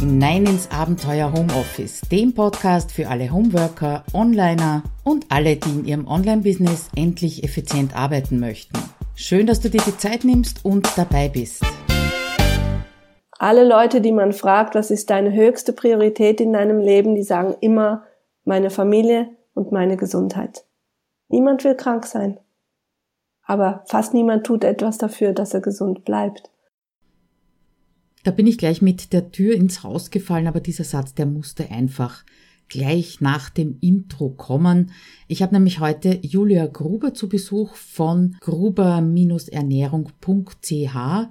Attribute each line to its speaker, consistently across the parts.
Speaker 1: hinein ins Abenteuer Homeoffice, dem Podcast für alle Homeworker, Onliner und alle, die in ihrem Online-Business endlich effizient arbeiten möchten. Schön, dass du dir die Zeit nimmst und dabei bist.
Speaker 2: Alle Leute, die man fragt, was ist deine höchste Priorität in deinem Leben, die sagen immer meine Familie und meine Gesundheit. Niemand will krank sein. Aber fast niemand tut etwas dafür, dass er gesund bleibt.
Speaker 1: Da bin ich gleich mit der Tür ins Haus gefallen, aber dieser Satz, der musste einfach gleich nach dem Intro kommen. Ich habe nämlich heute Julia Gruber zu Besuch von gruber-ernährung.ch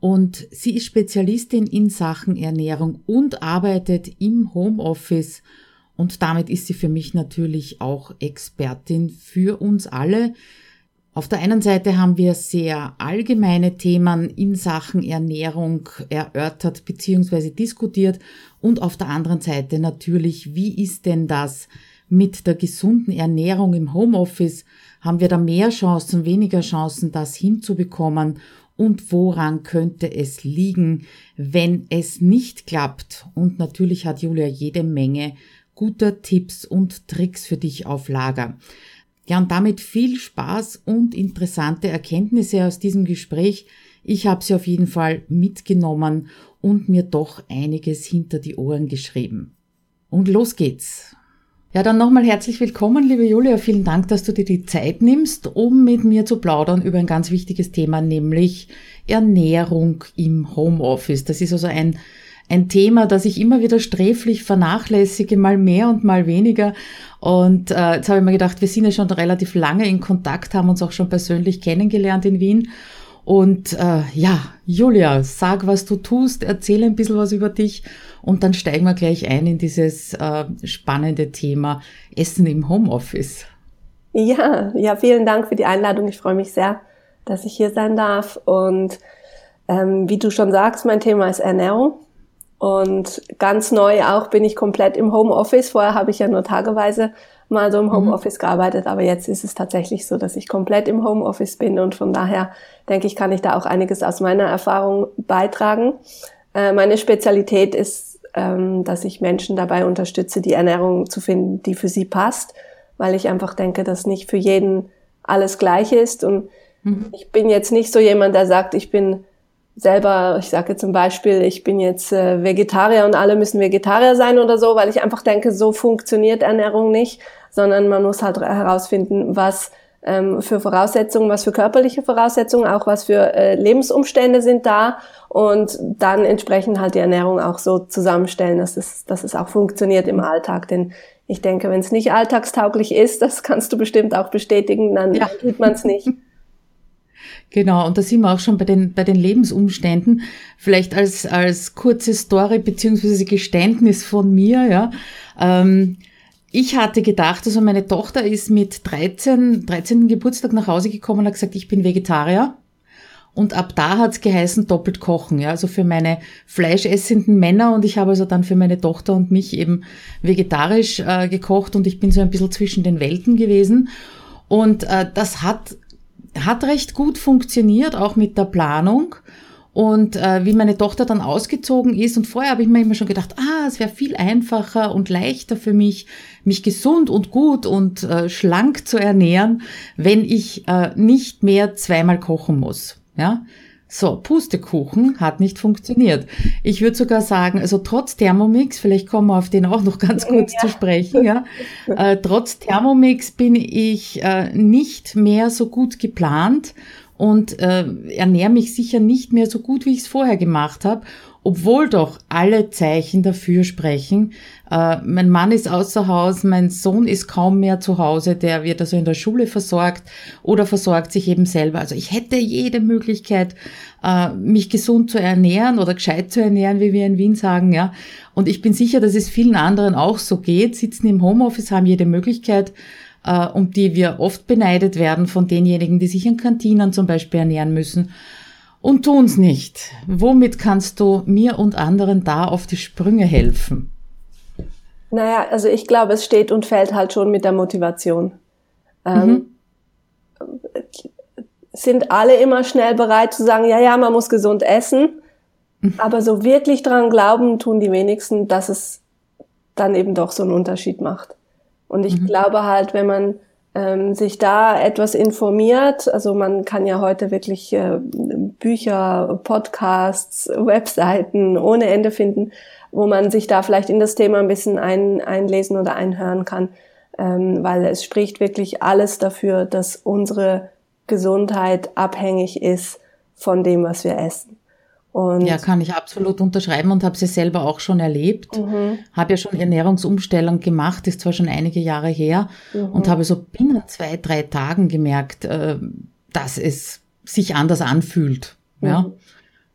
Speaker 1: und sie ist Spezialistin in Sachen Ernährung und arbeitet im Homeoffice und damit ist sie für mich natürlich auch Expertin für uns alle. Auf der einen Seite haben wir sehr allgemeine Themen in Sachen Ernährung erörtert bzw. diskutiert und auf der anderen Seite natürlich, wie ist denn das mit der gesunden Ernährung im Homeoffice? Haben wir da mehr Chancen, weniger Chancen, das hinzubekommen? Und woran könnte es liegen, wenn es nicht klappt? Und natürlich hat Julia jede Menge guter Tipps und Tricks für dich auf Lager. Ja, und damit viel Spaß und interessante Erkenntnisse aus diesem Gespräch. Ich habe sie auf jeden Fall mitgenommen und mir doch einiges hinter die Ohren geschrieben. Und los geht's. Ja, dann nochmal herzlich willkommen, liebe Julia. Vielen Dank, dass du dir die Zeit nimmst, um mit mir zu plaudern über ein ganz wichtiges Thema, nämlich Ernährung im Homeoffice. Das ist also ein ein Thema, das ich immer wieder sträflich vernachlässige, mal mehr und mal weniger. Und äh, jetzt habe ich mir gedacht, wir sind ja schon relativ lange in Kontakt, haben uns auch schon persönlich kennengelernt in Wien. Und äh, ja, Julia, sag, was du tust, erzähle ein bisschen was über dich und dann steigen wir gleich ein in dieses äh, spannende Thema Essen im Homeoffice.
Speaker 2: Ja, ja, vielen Dank für die Einladung. Ich freue mich sehr, dass ich hier sein darf. Und ähm, wie du schon sagst, mein Thema ist Ernährung. Und ganz neu auch bin ich komplett im Homeoffice. Vorher habe ich ja nur tageweise mal so im mhm. Homeoffice mhm. gearbeitet, aber jetzt ist es tatsächlich so, dass ich komplett im Homeoffice bin und von daher denke ich, kann ich da auch einiges aus meiner Erfahrung beitragen. Äh, meine Spezialität ist, ähm, dass ich Menschen dabei unterstütze, die Ernährung zu finden, die für sie passt, weil ich einfach denke, dass nicht für jeden alles gleich ist und mhm. ich bin jetzt nicht so jemand, der sagt, ich bin selber, ich sage zum Beispiel, ich bin jetzt äh, Vegetarier und alle müssen Vegetarier sein oder so, weil ich einfach denke, so funktioniert Ernährung nicht, sondern man muss halt herausfinden, was ähm, für Voraussetzungen, was für körperliche Voraussetzungen, auch was für äh, Lebensumstände sind da und dann entsprechend halt die Ernährung auch so zusammenstellen, dass es, dass es auch funktioniert im Alltag. Denn ich denke, wenn es nicht alltagstauglich ist, das kannst du bestimmt auch bestätigen, dann ja. tut man es nicht.
Speaker 1: Genau, und da sind wir auch schon bei den, bei den Lebensumständen. Vielleicht als, als kurze Story beziehungsweise Geständnis von mir, ja. Ähm, ich hatte gedacht, also meine Tochter ist mit 13, 13. Geburtstag nach Hause gekommen und hat gesagt, ich bin Vegetarier. Und ab da hat's geheißen, doppelt kochen, ja, also für meine fleischessenden Männer und ich habe also dann für meine Tochter und mich eben vegetarisch äh, gekocht und ich bin so ein bisschen zwischen den Welten gewesen. Und äh, das hat hat recht gut funktioniert, auch mit der Planung. Und äh, wie meine Tochter dann ausgezogen ist, und vorher habe ich mir immer schon gedacht, ah, es wäre viel einfacher und leichter für mich, mich gesund und gut und äh, schlank zu ernähren, wenn ich äh, nicht mehr zweimal kochen muss. Ja, so, Pustekuchen hat nicht funktioniert. Ich würde sogar sagen, also trotz Thermomix, vielleicht kommen wir auf den auch noch ganz kurz ja. zu sprechen, ja, äh, trotz Thermomix bin ich äh, nicht mehr so gut geplant und äh, ernähre mich sicher nicht mehr so gut, wie ich es vorher gemacht habe obwohl doch alle Zeichen dafür sprechen. Äh, mein Mann ist außer Haus, mein Sohn ist kaum mehr zu Hause, der wird also in der Schule versorgt oder versorgt sich eben selber. Also ich hätte jede Möglichkeit, äh, mich gesund zu ernähren oder gescheit zu ernähren, wie wir in Wien sagen, ja. Und ich bin sicher, dass es vielen anderen auch so geht, sitzen im Homeoffice, haben jede Möglichkeit, äh, um die wir oft beneidet werden von denjenigen, die sich in Kantinen zum Beispiel ernähren müssen und tun's nicht. Womit kannst du mir und anderen da auf die Sprünge helfen?
Speaker 2: Naja, also ich glaube, es steht und fällt halt schon mit der Motivation. Ähm, mhm. sind alle immer schnell bereit zu sagen, ja, ja, man muss gesund essen. Aber so wirklich dran glauben tun die wenigsten, dass es dann eben doch so einen Unterschied macht. Und ich mhm. glaube halt, wenn man ähm, sich da etwas informiert, also man kann ja heute wirklich äh, Bücher, Podcasts, Webseiten ohne Ende finden, wo man sich da vielleicht in das Thema ein bisschen ein, einlesen oder einhören kann, ähm, weil es spricht wirklich alles dafür, dass unsere Gesundheit abhängig ist von dem, was wir essen.
Speaker 1: Und ja, kann ich absolut unterschreiben und habe sie selber auch schon erlebt. Mhm. Habe ja schon Ernährungsumstellung gemacht, ist zwar schon einige Jahre her mhm. und habe so binnen zwei, drei Tagen gemerkt, äh, dass es sich anders anfühlt. Mhm. Ja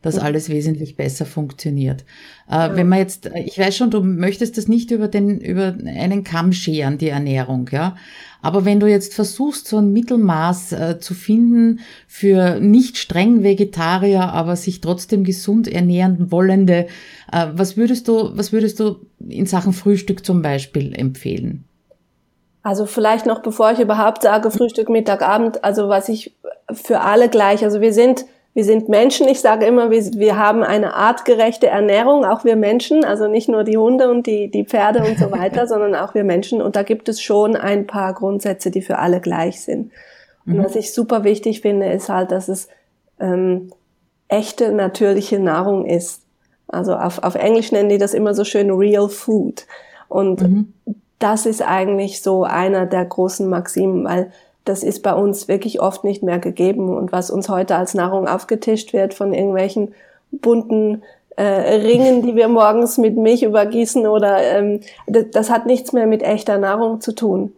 Speaker 1: dass alles wesentlich besser funktioniert. Äh. Wenn man jetzt, äh, ich weiß schon, du möchtest das nicht über den, über einen Kamm scheren, die Ernährung, ja. Aber wenn du jetzt versuchst, so ein Mittelmaß äh, zu finden für nicht streng Vegetarier, aber sich trotzdem gesund ernähren wollende, äh, was würdest du, was würdest du in Sachen Frühstück zum Beispiel empfehlen?
Speaker 2: Also vielleicht noch, bevor ich überhaupt sage Frühstück, Mittag, Abend, also was ich für alle gleich, also wir sind wir sind Menschen. Ich sage immer, wir, wir haben eine artgerechte Ernährung, auch wir Menschen, also nicht nur die Hunde und die, die Pferde und so weiter, sondern auch wir Menschen. Und da gibt es schon ein paar Grundsätze, die für alle gleich sind. Und mhm. was ich super wichtig finde, ist halt, dass es ähm, echte, natürliche Nahrung ist. Also auf, auf Englisch nennen die das immer so schön Real Food. Und mhm. das ist eigentlich so einer der großen Maximen, weil das ist bei uns wirklich oft nicht mehr gegeben. Und was uns heute als Nahrung aufgetischt wird von irgendwelchen bunten äh, Ringen, die wir morgens mit Milch übergießen oder ähm, das, das hat nichts mehr mit echter Nahrung zu tun,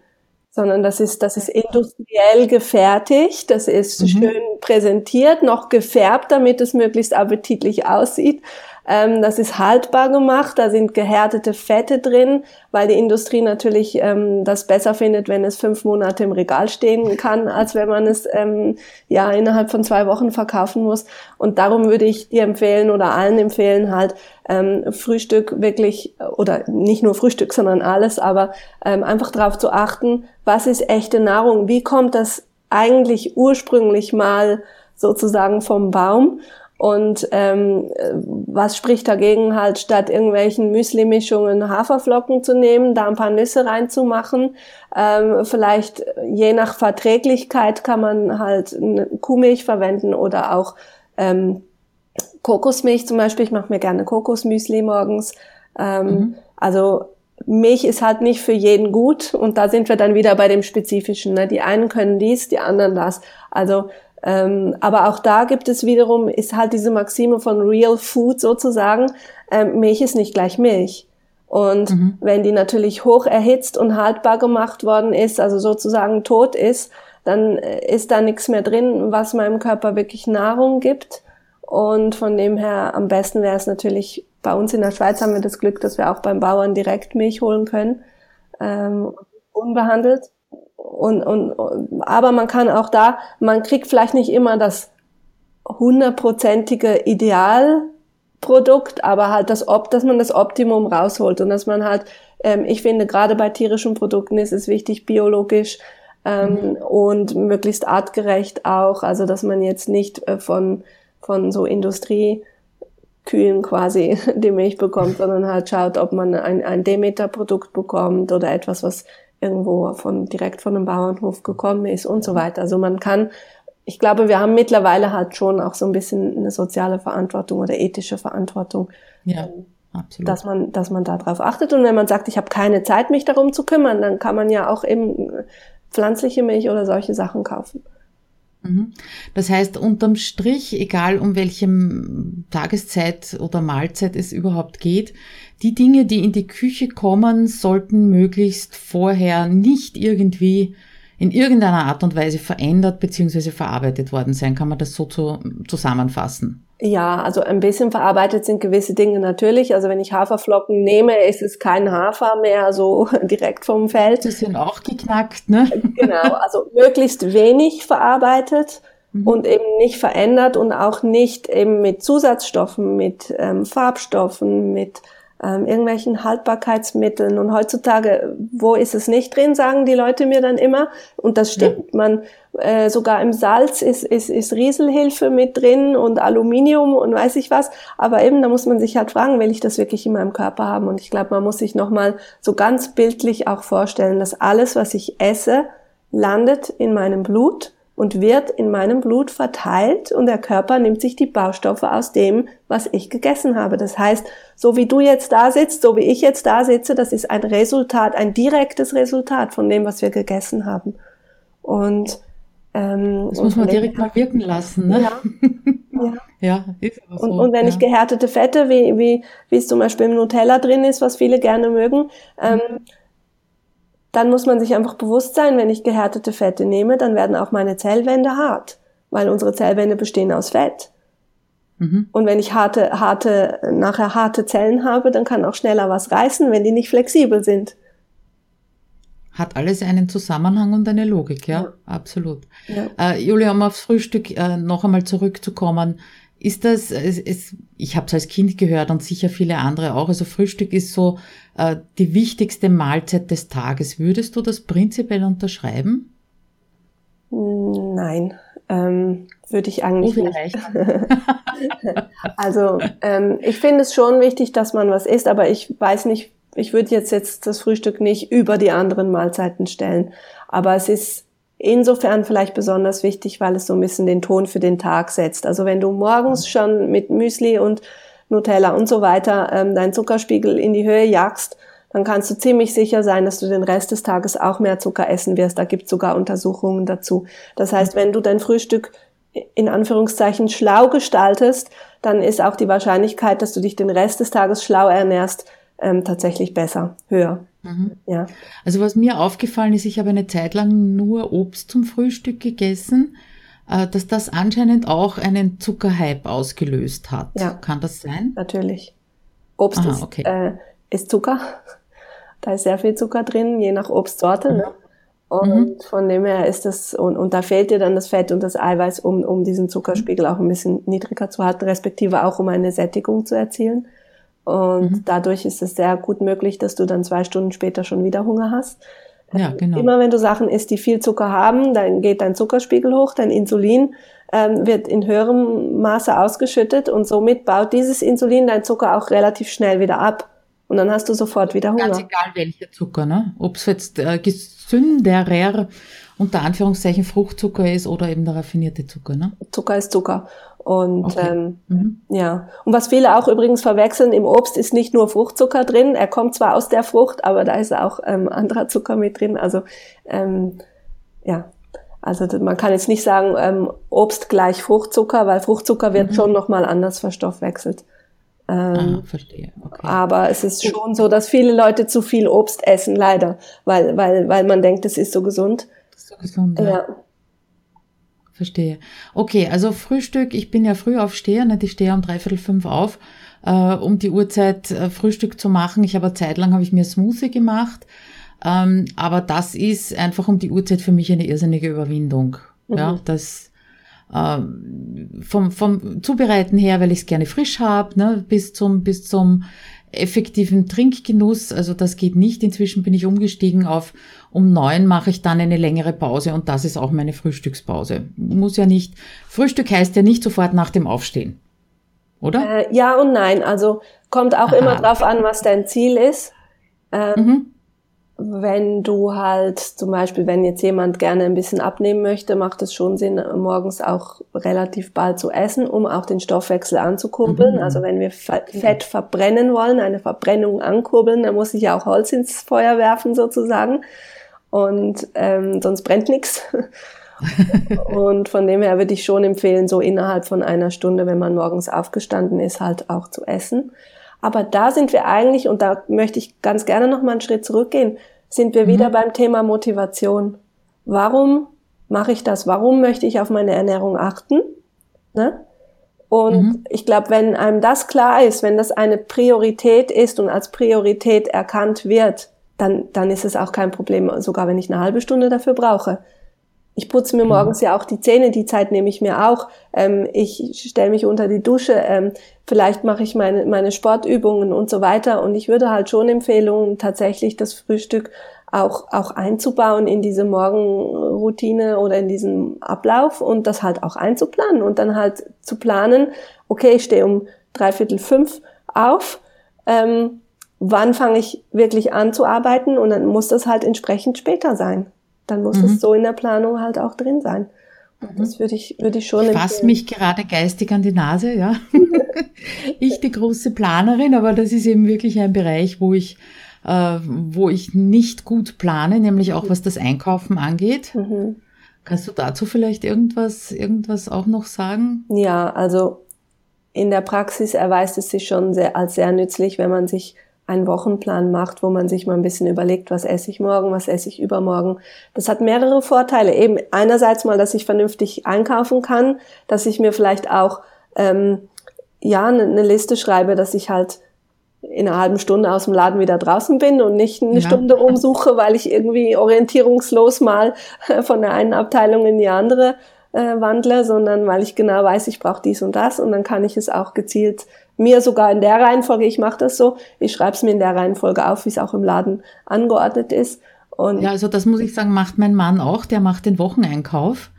Speaker 2: sondern das ist das ist industriell gefertigt, das ist mhm. schön präsentiert, noch gefärbt, damit es möglichst appetitlich aussieht ähm, das ist haltbar gemacht, da sind gehärtete Fette drin, weil die Industrie natürlich ähm, das besser findet, wenn es fünf Monate im Regal stehen kann, als wenn man es ähm, ja innerhalb von zwei Wochen verkaufen muss. Und darum würde ich dir empfehlen oder allen empfehlen, halt ähm, Frühstück wirklich oder nicht nur Frühstück, sondern alles, aber ähm, einfach darauf zu achten, was ist echte Nahrung, wie kommt das eigentlich ursprünglich mal sozusagen vom Baum und ähm, was spricht dagegen, halt statt irgendwelchen Müsli-Mischungen Haferflocken zu nehmen, da ein paar Nüsse reinzumachen? Ähm, vielleicht je nach Verträglichkeit kann man halt Kuhmilch verwenden oder auch ähm, Kokosmilch zum Beispiel. Ich mache mir gerne Kokosmüsli morgens. Ähm, mhm. Also Milch ist halt nicht für jeden gut und da sind wir dann wieder bei dem Spezifischen. Ne? Die einen können dies, die anderen das. Also ähm, aber auch da gibt es wiederum, ist halt diese Maxime von Real Food sozusagen, ähm, Milch ist nicht gleich Milch. Und mhm. wenn die natürlich hoch erhitzt und haltbar gemacht worden ist, also sozusagen tot ist, dann äh, ist da nichts mehr drin, was meinem Körper wirklich Nahrung gibt. Und von dem her am besten wäre es natürlich, bei uns in der Schweiz haben wir das Glück, dass wir auch beim Bauern direkt Milch holen können, ähm, unbehandelt. Und, und, und, aber man kann auch da, man kriegt vielleicht nicht immer das hundertprozentige Idealprodukt, aber halt das, ob, dass man das Optimum rausholt und dass man halt, ähm, ich finde gerade bei tierischen Produkten ist es wichtig, biologisch ähm, mhm. und möglichst artgerecht auch, also dass man jetzt nicht äh, von von so Industriekühen quasi die Milch bekommt, sondern halt schaut, ob man ein, ein Demeter-Produkt bekommt oder etwas, was irgendwo von, direkt von einem Bauernhof gekommen ist und so weiter. Also man kann, ich glaube, wir haben mittlerweile halt schon auch so ein bisschen eine soziale Verantwortung oder ethische Verantwortung. Ja. Ähm, absolut. Dass man, dass man darauf achtet. Und wenn man sagt, ich habe keine Zeit, mich darum zu kümmern, dann kann man ja auch eben pflanzliche Milch oder solche Sachen kaufen.
Speaker 1: Mhm. Das heißt, unterm Strich, egal um welchem Tageszeit oder Mahlzeit es überhaupt geht, die Dinge, die in die Küche kommen, sollten möglichst vorher nicht irgendwie in irgendeiner Art und Weise verändert bzw. verarbeitet worden sein. Kann man das so zu, zusammenfassen?
Speaker 2: Ja, also ein bisschen verarbeitet sind gewisse Dinge natürlich. Also wenn ich Haferflocken nehme, ist es kein Hafer mehr so direkt vom Feld.
Speaker 1: Die sind auch geknackt, ne?
Speaker 2: Genau, also möglichst wenig verarbeitet mhm. und eben nicht verändert und auch nicht eben mit Zusatzstoffen, mit ähm, Farbstoffen, mit ähm, irgendwelchen Haltbarkeitsmitteln. Und heutzutage, wo ist es nicht drin, sagen die Leute mir dann immer. Und das stimmt. Ja. Man, äh, sogar im Salz ist, ist, ist Rieselhilfe mit drin und Aluminium und weiß ich was. Aber eben, da muss man sich halt fragen, will ich das wirklich in meinem Körper haben? Und ich glaube, man muss sich nochmal so ganz bildlich auch vorstellen, dass alles, was ich esse, landet in meinem Blut und wird in meinem Blut verteilt und der Körper nimmt sich die Baustoffe aus dem, was ich gegessen habe. Das heißt, so wie du jetzt da sitzt, so wie ich jetzt da sitze, das ist ein Resultat, ein direktes Resultat von dem, was wir gegessen haben. Und
Speaker 1: ähm, das muss man direkt mal wirken lassen, ne? Ja.
Speaker 2: ja. ja ist aber so. Und, und wenn ja. ich gehärtete Fette, wie, wie, wie es zum Beispiel im Nutella drin ist, was viele gerne mögen, ähm, mhm dann muss man sich einfach bewusst sein, wenn ich gehärtete Fette nehme, dann werden auch meine Zellwände hart, weil unsere Zellwände bestehen aus Fett. Mhm. Und wenn ich harte, harte, nachher harte Zellen habe, dann kann auch schneller was reißen, wenn die nicht flexibel sind.
Speaker 1: Hat alles einen Zusammenhang und eine Logik, ja, ja. absolut. Ja. Äh, Julia, um aufs Frühstück äh, noch einmal zurückzukommen, ist das, es, es, ich habe es als Kind gehört und sicher viele andere auch, also Frühstück ist so die wichtigste Mahlzeit des Tages. Würdest du das prinzipiell unterschreiben?
Speaker 2: Nein, ähm, würde ich eigentlich oh, nicht. also ähm, ich finde es schon wichtig, dass man was isst, aber ich weiß nicht, ich würde jetzt jetzt das Frühstück nicht über die anderen Mahlzeiten stellen. Aber es ist insofern vielleicht besonders wichtig, weil es so ein bisschen den Ton für den Tag setzt. Also wenn du morgens schon mit Müsli und Nutella und so weiter ähm, deinen Zuckerspiegel in die Höhe jagst, dann kannst du ziemlich sicher sein, dass du den Rest des Tages auch mehr Zucker essen wirst. Da gibt es sogar Untersuchungen dazu. Das heißt, wenn du dein Frühstück in Anführungszeichen schlau gestaltest, dann ist auch die Wahrscheinlichkeit, dass du dich den Rest des Tages schlau ernährst, ähm, tatsächlich besser, höher.
Speaker 1: Mhm. Ja. Also was mir aufgefallen ist, ich habe eine Zeit lang nur Obst zum Frühstück gegessen, dass das anscheinend auch einen Zuckerhype ausgelöst hat. Ja. Kann das sein?
Speaker 2: Natürlich. Obst Aha, ist, okay. äh, ist Zucker. Da ist sehr viel Zucker drin, je nach Obstsorte. Mhm. Ne? Und mhm. von dem her ist das, und, und da fehlt dir dann das Fett und das Eiweiß, um, um diesen Zuckerspiegel auch ein bisschen niedriger zu halten, respektive auch um eine Sättigung zu erzielen. Und mhm. dadurch ist es sehr gut möglich, dass du dann zwei Stunden später schon wieder Hunger hast. Ja, ähm, genau. Immer wenn du Sachen isst, die viel Zucker haben, dann geht dein Zuckerspiegel hoch, dein Insulin ähm, wird in höherem Maße ausgeschüttet und somit baut dieses Insulin dein Zucker auch relativ schnell wieder ab. Und dann hast du sofort wieder Hunger.
Speaker 1: Ganz egal welcher Zucker, ne? Ob es jetzt äh, gesünderer unter Anführungszeichen Fruchtzucker ist oder eben der raffinierte Zucker, ne?
Speaker 2: Zucker ist Zucker. Und okay. ähm, mhm. ja, und was viele auch übrigens verwechseln, im Obst ist nicht nur Fruchtzucker drin. Er kommt zwar aus der Frucht, aber da ist auch ähm, anderer Zucker mit drin. Also ähm, ja, also man kann jetzt nicht sagen ähm, Obst gleich Fruchtzucker, weil Fruchtzucker wird mhm. schon noch mal anders verstoffwechselt. Ähm, ah, verstehe. Okay. Aber es ist schon so, dass viele Leute zu viel Obst essen, leider, weil weil weil man denkt, es ist so gesund. Ist so gesund.
Speaker 1: Ja. ja. Verstehe. Okay, also Frühstück, ich bin ja früh aufsteher, nicht? ich stehe um dreiviertel fünf auf, äh, um die Uhrzeit äh, Frühstück zu machen. Ich habe eine Zeit lang habe ich mir Smoothie gemacht, ähm, aber das ist einfach um die Uhrzeit für mich eine irrsinnige Überwindung. Mhm. Ja, das ähm, vom, vom Zubereiten her, weil ich es gerne frisch habe, ne, bis zum bis zum effektiven Trinkgenuss. Also das geht nicht. Inzwischen bin ich umgestiegen auf um neun mache ich dann eine längere Pause und das ist auch meine Frühstückspause. Muss ja nicht, Frühstück heißt ja nicht sofort nach dem Aufstehen. Oder?
Speaker 2: Äh, ja und nein. Also kommt auch Aha. immer drauf an, was dein Ziel ist. Ähm, mhm wenn du halt zum Beispiel, wenn jetzt jemand gerne ein bisschen abnehmen möchte, macht es schon Sinn, morgens auch relativ bald zu essen, um auch den Stoffwechsel anzukurbeln. Mhm. Also wenn wir Fett verbrennen wollen, eine Verbrennung ankurbeln, dann muss ich ja auch Holz ins Feuer werfen sozusagen. Und ähm, sonst brennt nichts. Und von dem her würde ich schon empfehlen, so innerhalb von einer Stunde, wenn man morgens aufgestanden ist, halt auch zu essen. Aber da sind wir eigentlich, und da möchte ich ganz gerne noch mal einen Schritt zurückgehen, sind wir mhm. wieder beim Thema Motivation. Warum mache ich das? Warum möchte ich auf meine Ernährung achten? Ne? Und mhm. ich glaube, wenn einem das klar ist, wenn das eine Priorität ist und als Priorität erkannt wird, dann, dann ist es auch kein Problem, sogar wenn ich eine halbe Stunde dafür brauche. Ich putze mir morgens ja auch die Zähne, die Zeit nehme ich mir auch. Ähm, ich stelle mich unter die Dusche, ähm, vielleicht mache ich meine, meine Sportübungen und so weiter. Und ich würde halt schon Empfehlungen, tatsächlich das Frühstück auch, auch einzubauen in diese Morgenroutine oder in diesen Ablauf und das halt auch einzuplanen und dann halt zu planen, okay, ich stehe um dreiviertel fünf auf, ähm, wann fange ich wirklich an zu arbeiten und dann muss das halt entsprechend später sein. Dann muss mhm. es so in der Planung halt auch drin sein. Und das würde ich, würde ich schon.
Speaker 1: Ich fasse mich gerade geistig an die Nase, ja. ich die große Planerin, aber das ist eben wirklich ein Bereich, wo ich, äh, wo ich nicht gut plane, nämlich auch was das Einkaufen angeht. Mhm. Kannst du dazu vielleicht irgendwas, irgendwas auch noch sagen?
Speaker 2: Ja, also in der Praxis erweist es sich schon sehr, als sehr nützlich, wenn man sich einen Wochenplan macht, wo man sich mal ein bisschen überlegt, was esse ich morgen, was esse ich übermorgen. Das hat mehrere Vorteile. Eben einerseits mal, dass ich vernünftig einkaufen kann, dass ich mir vielleicht auch ähm, ja eine, eine Liste schreibe, dass ich halt in einer halben Stunde aus dem Laden wieder draußen bin und nicht eine ja. Stunde umsuche, weil ich irgendwie orientierungslos mal von der einen Abteilung in die andere äh, wandle, sondern weil ich genau weiß, ich brauche dies und das und dann kann ich es auch gezielt mir sogar in der Reihenfolge, ich mache das so, ich schreibe es mir in der Reihenfolge auf, wie es auch im Laden angeordnet ist.
Speaker 1: Und ja, also das muss ich sagen, macht mein Mann auch, der macht den Wocheneinkauf.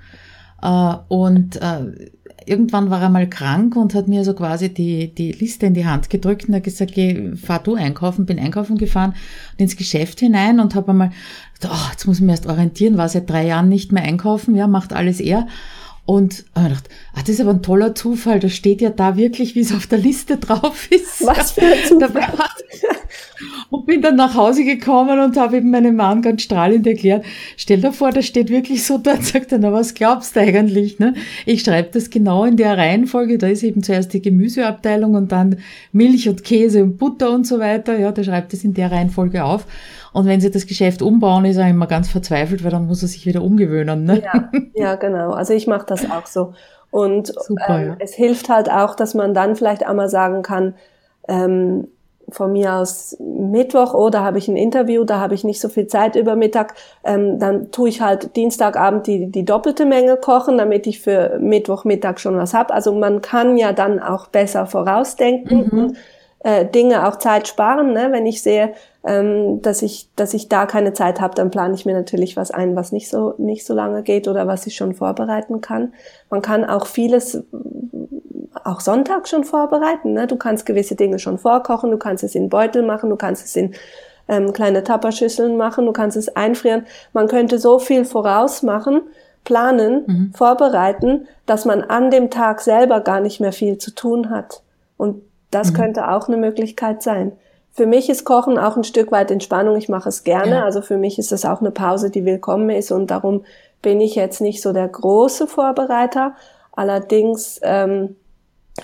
Speaker 1: Äh, und äh, irgendwann war er mal krank und hat mir so quasi die, die Liste in die Hand gedrückt und hat gesagt, geh, fahr du einkaufen, bin einkaufen gefahren und ins Geschäft hinein und habe einmal, oh, jetzt muss ich mich erst orientieren, war seit drei Jahren nicht mehr einkaufen, ja, macht alles er. Und ich gedacht, ah, das ist aber ein toller Zufall, das steht ja da wirklich, wie es auf der Liste drauf ist.
Speaker 2: Was für ein Zufall.
Speaker 1: und bin dann nach Hause gekommen und habe eben meinem Mann ganz strahlend erklärt, stell dir vor, das steht wirklich so da, sagt er, na was glaubst du eigentlich? Ne? Ich schreibe das genau in der Reihenfolge, da ist eben zuerst die Gemüseabteilung und dann Milch und Käse und Butter und so weiter, ja, der schreibt das in der Reihenfolge auf. Und wenn sie das Geschäft umbauen, ist er immer ganz verzweifelt, weil dann muss er sich wieder umgewöhnen. Ne?
Speaker 2: Ja, ja, genau. Also ich mache das auch so. Und Super, ähm, ja. es hilft halt auch, dass man dann vielleicht einmal sagen kann, ähm, von mir aus Mittwoch oder oh, habe ich ein Interview, da habe ich nicht so viel Zeit über Mittag, ähm, dann tue ich halt Dienstagabend die, die doppelte Menge kochen, damit ich für Mittwochmittag schon was habe. Also man kann ja dann auch besser vorausdenken mhm. und äh, Dinge auch Zeit sparen. Ne? Wenn ich sehe, ähm, dass ich, dass ich da keine Zeit habe, dann plane ich mir natürlich was ein, was nicht so nicht so lange geht oder was ich schon vorbereiten kann. Man kann auch vieles auch Sonntag schon vorbereiten. Ne? Du kannst gewisse Dinge schon vorkochen, du kannst es in Beutel machen, du kannst es in ähm, kleine Tapperschüsseln machen, du kannst es einfrieren. Man könnte so viel vorausmachen, planen, mhm. vorbereiten, dass man an dem Tag selber gar nicht mehr viel zu tun hat. Und das mhm. könnte auch eine Möglichkeit sein. Für mich ist Kochen auch ein Stück weit Entspannung. Ich mache es gerne. Ja. Also für mich ist es auch eine Pause, die willkommen ist. Und darum bin ich jetzt nicht so der große Vorbereiter. Allerdings ähm,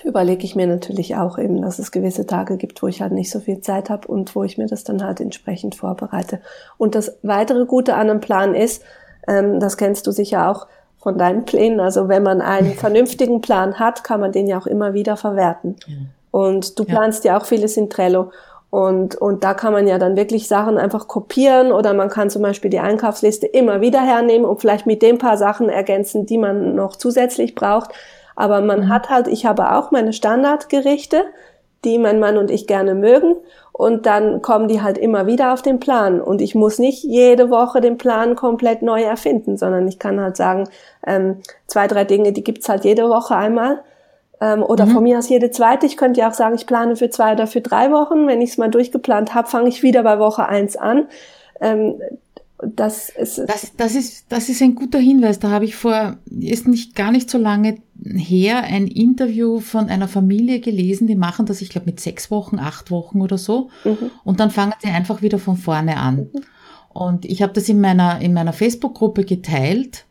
Speaker 2: überlege ich mir natürlich auch eben, dass es gewisse Tage gibt, wo ich halt nicht so viel Zeit habe und wo ich mir das dann halt entsprechend vorbereite. Und das weitere Gute an einem Plan ist, ähm, das kennst du sicher auch von deinen Plänen, also wenn man einen vernünftigen Plan hat, kann man den ja auch immer wieder verwerten. Und du planst ja, ja auch vieles in Trello. Und, und da kann man ja dann wirklich Sachen einfach kopieren oder man kann zum Beispiel die Einkaufsliste immer wieder hernehmen und vielleicht mit den paar Sachen ergänzen, die man noch zusätzlich braucht. Aber man mhm. hat halt, ich habe auch meine Standardgerichte, die mein Mann und ich gerne mögen. Und dann kommen die halt immer wieder auf den Plan. Und ich muss nicht jede Woche den Plan komplett neu erfinden, sondern ich kann halt sagen, ähm, zwei, drei Dinge, die gibt's halt jede Woche einmal. Ähm, oder mhm. von mir aus jede zweite. Ich könnte ja auch sagen, ich plane für zwei oder für drei Wochen. Wenn ich es mal durchgeplant habe, fange ich wieder bei Woche eins an. Ähm,
Speaker 1: das ist, das, das, ist, das ist ein guter Hinweis. Da habe ich vor, ist nicht gar nicht so lange her, ein Interview von einer Familie gelesen, die machen das, ich glaube, mit sechs Wochen, acht Wochen oder so. Mhm. Und dann fangen sie einfach wieder von vorne an. Mhm. Und ich habe das in meiner, in meiner Facebook-Gruppe geteilt,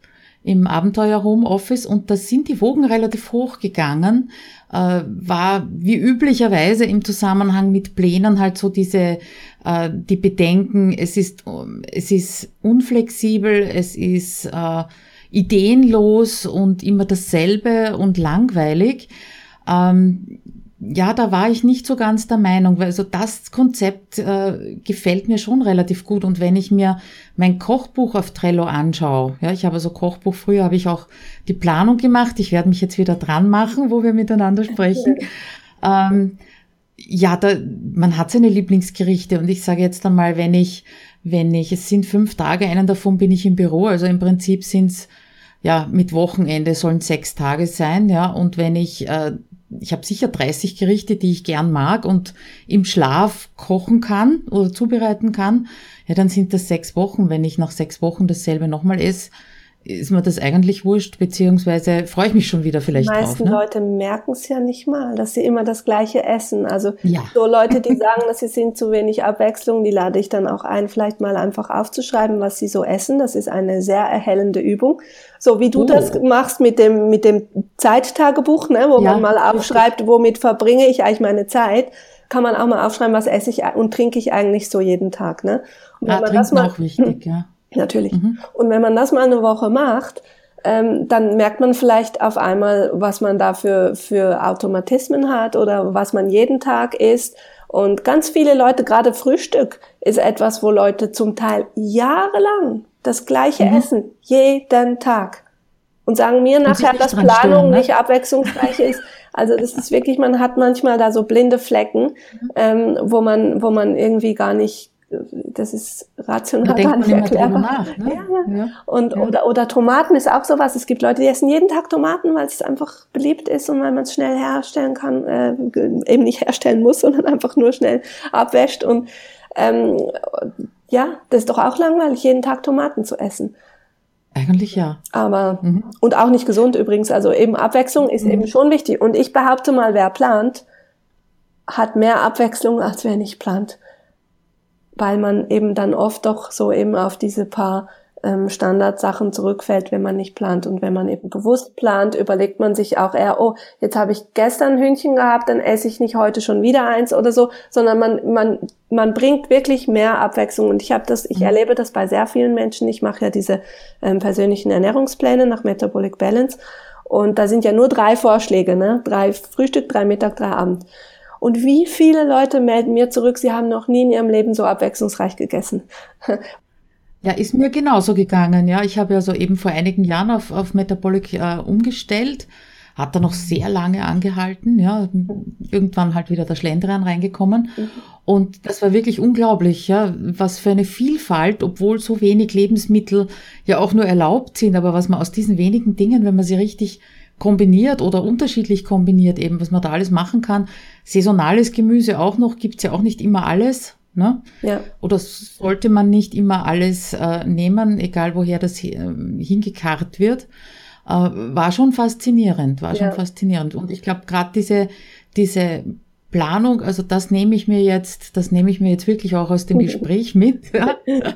Speaker 1: im Abenteuer Homeoffice, und da sind die Wogen relativ hoch gegangen, äh, war wie üblicherweise im Zusammenhang mit Plänen halt so diese, äh, die Bedenken, es ist, es ist unflexibel, es ist, äh, ideenlos und immer dasselbe und langweilig. Ähm, ja, da war ich nicht so ganz der Meinung, weil also das Konzept äh, gefällt mir schon relativ gut. Und wenn ich mir mein Kochbuch auf Trello anschaue, ja, ich habe also Kochbuch, früher habe ich auch die Planung gemacht, ich werde mich jetzt wieder dran machen, wo wir miteinander sprechen. Ähm, ja, da, man hat seine Lieblingsgerichte. Und ich sage jetzt einmal, wenn ich wenn ich, es sind fünf Tage, einen davon bin ich im Büro, also im Prinzip sind's ja, mit Wochenende sollen sechs Tage sein, ja, und wenn ich, äh, ich habe sicher 30 Gerichte, die ich gern mag und im Schlaf kochen kann oder zubereiten kann, ja, dann sind das sechs Wochen. Wenn ich nach sechs Wochen dasselbe nochmal esse, ist mir das eigentlich wurscht, beziehungsweise freue ich mich schon wieder vielleicht
Speaker 2: drauf. Die meisten
Speaker 1: ne?
Speaker 2: Leute merken es ja nicht mal, dass sie immer das Gleiche essen. Also ja. so Leute, die sagen, dass sie sind zu wenig Abwechslung, die lade ich dann auch ein, vielleicht mal einfach aufzuschreiben, was sie so essen. Das ist eine sehr erhellende Übung. So wie du oh. das machst mit dem, mit dem Zeittagebuch, ne, wo ja. man mal aufschreibt, womit verbringe ich eigentlich meine Zeit, kann man auch mal aufschreiben, was esse ich und trinke ich eigentlich so jeden Tag. Ne?
Speaker 1: Und wenn ja, man das mal, auch wichtig, ja
Speaker 2: Natürlich. Mhm. Und wenn man das mal eine Woche macht, ähm, dann merkt man vielleicht auf einmal, was man da für, für Automatismen hat oder was man jeden Tag isst. Und ganz viele Leute, gerade Frühstück ist etwas, wo Leute zum Teil jahrelang das gleiche mhm. essen, jeden Tag. Und sagen mir nachher, dass Planung stören, ne? nicht abwechslungsreich ist. Also das ist wirklich, man hat manchmal da so blinde Flecken, mhm. ähm, wo man, wo man irgendwie gar nicht das ist rational
Speaker 1: da gar nicht erklärbar. Nach, ne?
Speaker 2: ja, ja. Und, ja. Oder, oder Tomaten ist auch sowas. Es gibt Leute, die essen jeden Tag Tomaten, weil es einfach beliebt ist und weil man es schnell herstellen kann, äh, eben nicht herstellen muss, sondern einfach nur schnell abwäscht. Und ähm, ja, das ist doch auch langweilig, jeden Tag Tomaten zu essen.
Speaker 1: Eigentlich ja.
Speaker 2: Aber, mhm. und auch nicht gesund übrigens. Also eben Abwechslung ist mhm. eben schon wichtig. Und ich behaupte mal, wer plant, hat mehr Abwechslung, als wer nicht plant weil man eben dann oft doch so eben auf diese paar ähm, Standardsachen zurückfällt, wenn man nicht plant. Und wenn man eben bewusst plant, überlegt man sich auch eher, oh, jetzt habe ich gestern Hühnchen gehabt, dann esse ich nicht heute schon wieder eins oder so, sondern man, man, man bringt wirklich mehr Abwechslung. Und ich habe das, ich mhm. erlebe das bei sehr vielen Menschen. Ich mache ja diese ähm, persönlichen Ernährungspläne nach Metabolic Balance. Und da sind ja nur drei Vorschläge, ne? Drei Frühstück, drei Mittag, drei Abend. Und wie viele Leute melden mir zurück, sie haben noch nie in ihrem Leben so abwechslungsreich gegessen.
Speaker 1: Ja, ist mir genauso gegangen. Ja, ich habe ja so eben vor einigen Jahren auf, auf Metabolic äh, umgestellt, hat da noch sehr lange angehalten. Ja, irgendwann halt wieder der Schlendrian reingekommen. Mhm. Und das war wirklich unglaublich, ja, was für eine Vielfalt, obwohl so wenig Lebensmittel ja auch nur erlaubt sind, aber was man aus diesen wenigen Dingen, wenn man sie richtig kombiniert oder unterschiedlich kombiniert, eben was man da alles machen kann. Saisonales Gemüse auch noch, gibt's ja auch nicht immer alles. Ne? Ja. Oder sollte man nicht immer alles äh, nehmen, egal woher das äh, hingekarrt wird. Äh, war schon faszinierend, war schon faszinierend. Und ich glaube, gerade diese, diese Planung, also das nehme ich mir jetzt, das nehme ich mir jetzt wirklich auch aus dem Gespräch mit. Ja?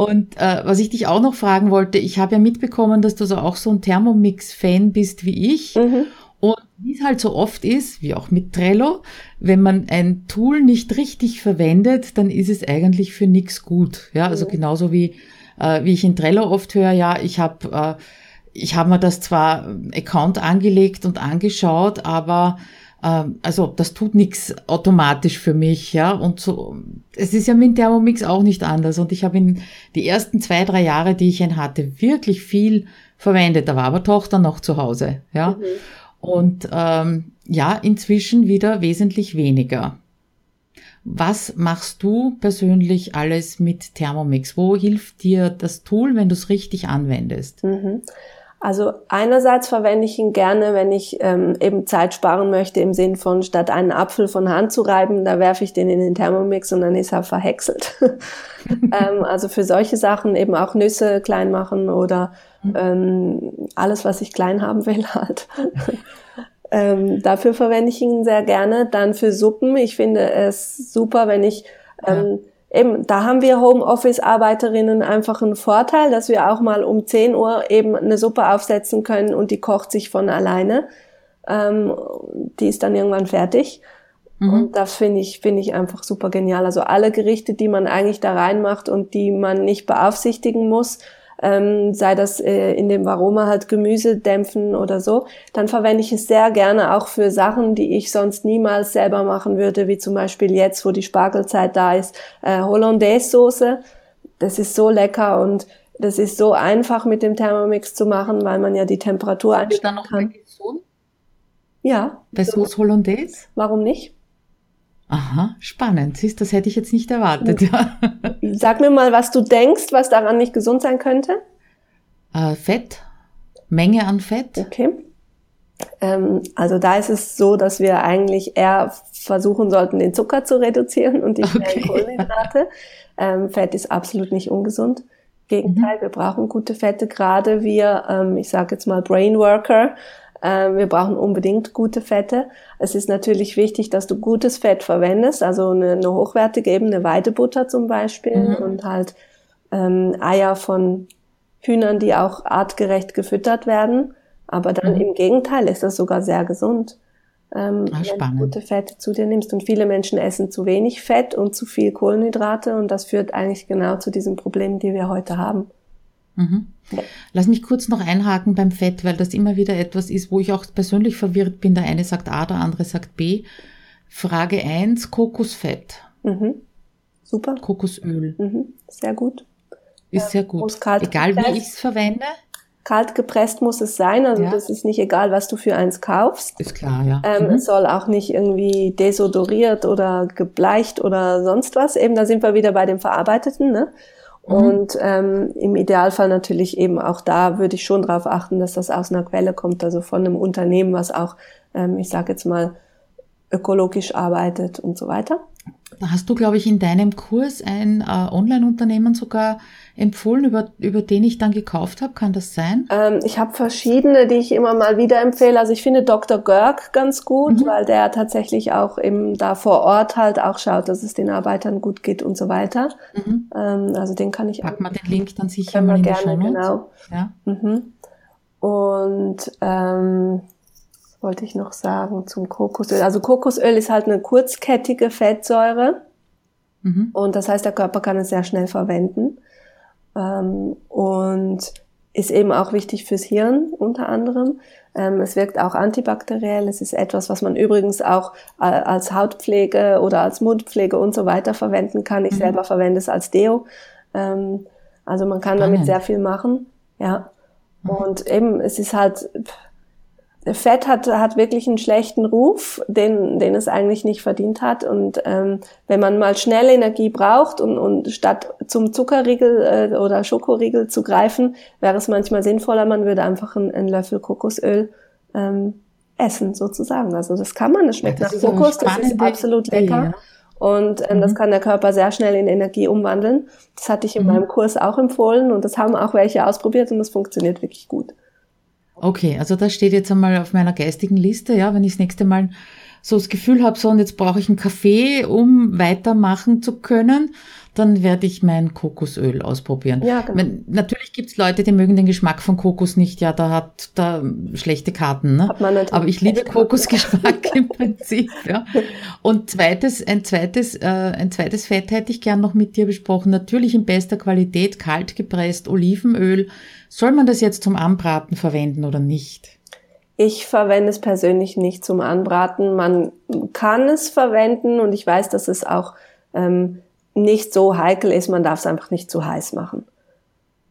Speaker 1: Und äh, was ich dich auch noch fragen wollte, ich habe ja mitbekommen, dass du so auch so ein Thermomix-Fan bist wie ich. Mhm. Und wie es halt so oft ist, wie auch mit Trello, wenn man ein Tool nicht richtig verwendet, dann ist es eigentlich für nichts gut. Ja, also mhm. genauso wie, äh, wie ich in Trello oft höre, ja, ich habe äh, ich habe mir das zwar Account angelegt und angeschaut, aber ähm, also das tut nichts automatisch für mich, ja. Und so, es ist ja mit Thermomix auch nicht anders. Und ich habe in die ersten zwei, drei Jahre, die ich ihn hatte, wirklich viel verwendet. Da war aber Tochter noch zu Hause, ja. Mhm. Und ähm, ja, inzwischen wieder wesentlich weniger. Was machst du persönlich alles mit Thermomix? Wo hilft dir das Tool, wenn du es richtig anwendest?
Speaker 2: Mhm. Also einerseits verwende ich ihn gerne, wenn ich ähm, eben Zeit sparen möchte, im Sinn von statt einen Apfel von Hand zu reiben, da werfe ich den in den Thermomix und dann ist er verhäckselt. ähm, also für solche Sachen eben auch Nüsse klein machen oder mhm. ähm, alles, was ich klein haben will halt. ähm, dafür verwende ich ihn sehr gerne. Dann für Suppen. Ich finde es super, wenn ich ähm, eben, da haben wir Homeoffice-Arbeiterinnen einfach einen Vorteil, dass wir auch mal um 10 Uhr eben eine Suppe aufsetzen können und die kocht sich von alleine. Ähm, die ist dann irgendwann fertig. Mhm. Und das finde ich, finde ich einfach super genial. Also alle Gerichte, die man eigentlich da reinmacht und die man nicht beaufsichtigen muss, ähm, sei das äh, in dem Varoma halt Gemüse dämpfen oder so, dann verwende ich es sehr gerne auch für Sachen, die ich sonst niemals selber machen würde, wie zum Beispiel jetzt, wo die Spargelzeit da ist, äh, Hollandaise-Soße. Das ist so lecker und das ist so einfach mit dem Thermomix zu machen, weil man ja die Temperatur einstellen
Speaker 1: dann noch kann.
Speaker 2: Ja.
Speaker 1: Bei Sauce Hollandaise?
Speaker 2: Warum nicht?
Speaker 1: Aha, spannend. Siehst, das hätte ich jetzt nicht erwartet. Ja.
Speaker 2: Sag mir mal, was du denkst, was daran nicht gesund sein könnte.
Speaker 1: Äh, Fett, Menge an Fett.
Speaker 2: Okay. Ähm, also da ist es so, dass wir eigentlich eher versuchen sollten, den Zucker zu reduzieren und die okay. Kohlenhydrate. Ähm, Fett ist absolut nicht ungesund. Gegenteil, mhm. wir brauchen gute Fette, gerade wir, ähm, ich sage jetzt mal Brainworker, wir brauchen unbedingt gute Fette. Es ist natürlich wichtig, dass du gutes Fett verwendest, also eine, eine hochwertige eben eine Weidebutter zum Beispiel mhm. und halt ähm, Eier von Hühnern, die auch artgerecht gefüttert werden. Aber dann mhm. im Gegenteil ist das sogar sehr gesund, ähm, Ach, wenn du gute Fette zu dir nimmst. Und viele Menschen essen zu wenig Fett und zu viel Kohlenhydrate und das führt eigentlich genau zu diesen Problemen, die wir heute haben.
Speaker 1: Mhm. Lass mich kurz noch einhaken beim Fett, weil das immer wieder etwas ist, wo ich auch persönlich verwirrt bin. Der eine sagt A, der andere sagt B. Frage eins: Kokosfett.
Speaker 2: Mhm. Super.
Speaker 1: Kokosöl.
Speaker 2: Mhm. Sehr gut.
Speaker 1: Ist sehr gut. Egal wie ich es verwende.
Speaker 2: Kalt gepresst muss es sein, also ja. das ist nicht egal, was du für eins kaufst.
Speaker 1: Ist klar, ja.
Speaker 2: Ähm, mhm. Es soll auch nicht irgendwie desodoriert oder gebleicht oder sonst was. Eben, da sind wir wieder bei dem Verarbeiteten. Ne? Mhm. Und ähm, im Idealfall natürlich eben auch da würde ich schon darauf achten, dass das aus einer Quelle kommt, also von einem Unternehmen, was auch, ähm, ich sage jetzt mal, ökologisch arbeitet und so weiter.
Speaker 1: Da hast du, glaube ich, in deinem Kurs ein äh, Online-Unternehmen sogar empfohlen, über, über den ich dann gekauft habe. Kann das sein?
Speaker 2: Ähm, ich habe verschiedene, die ich immer mal wieder empfehle. Also ich finde Dr. Görg ganz gut, mhm. weil der tatsächlich auch eben da vor Ort halt auch schaut, dass es den Arbeitern gut geht und so weiter. Mhm. Ähm, also den kann ich.
Speaker 1: Pack mal den Link dann sicher mal in gerne, die Show
Speaker 2: Genau. Ja. Mhm. Und ähm, wollte ich noch sagen zum Kokosöl. Also Kokosöl ist halt eine kurzkettige Fettsäure. Mhm. Und das heißt, der Körper kann es sehr schnell verwenden. Ähm, und ist eben auch wichtig fürs Hirn unter anderem. Ähm, es wirkt auch antibakteriell. Es ist etwas, was man übrigens auch äh, als Hautpflege oder als Mundpflege und so weiter verwenden kann. Ich mhm. selber verwende es als Deo. Ähm, also man kann Spannend. damit sehr viel machen. Ja. Mhm. Und eben, es ist halt, Fett hat, hat wirklich einen schlechten Ruf, den, den es eigentlich nicht verdient hat. Und ähm, wenn man mal schnell Energie braucht und, und statt zum Zuckerriegel äh, oder Schokoriegel zu greifen, wäre es manchmal sinnvoller, man würde einfach einen, einen Löffel Kokosöl ähm, essen, sozusagen. Also das kann man, das schmeckt ja, das nach Kokos, das ist absolut lecker. Ja. Und ähm, mhm. das kann der Körper sehr schnell in Energie umwandeln. Das hatte ich in mhm. meinem Kurs auch empfohlen und das haben auch welche ausprobiert und das funktioniert wirklich gut.
Speaker 1: Okay, also das steht jetzt einmal auf meiner geistigen Liste, ja, wenn ich das nächste Mal so das Gefühl habe, so und jetzt brauche ich einen Kaffee, um weitermachen zu können, dann werde ich mein Kokosöl ausprobieren. Ja, genau. Natürlich gibt's Leute, die mögen den Geschmack von Kokos nicht. Ja, da hat da schlechte Karten. Ne? Hat man Aber ich liebe Kokosgeschmack im Prinzip. Ja. Und zweites, ein zweites, äh, ein zweites Fett hätte ich gern noch mit dir besprochen. Natürlich in bester Qualität, kalt gepresst, Olivenöl. Soll man das jetzt zum Anbraten verwenden oder nicht?
Speaker 2: Ich verwende es persönlich nicht zum Anbraten. Man kann es verwenden und ich weiß, dass es auch ähm, nicht so heikel ist. Man darf es einfach nicht zu heiß machen.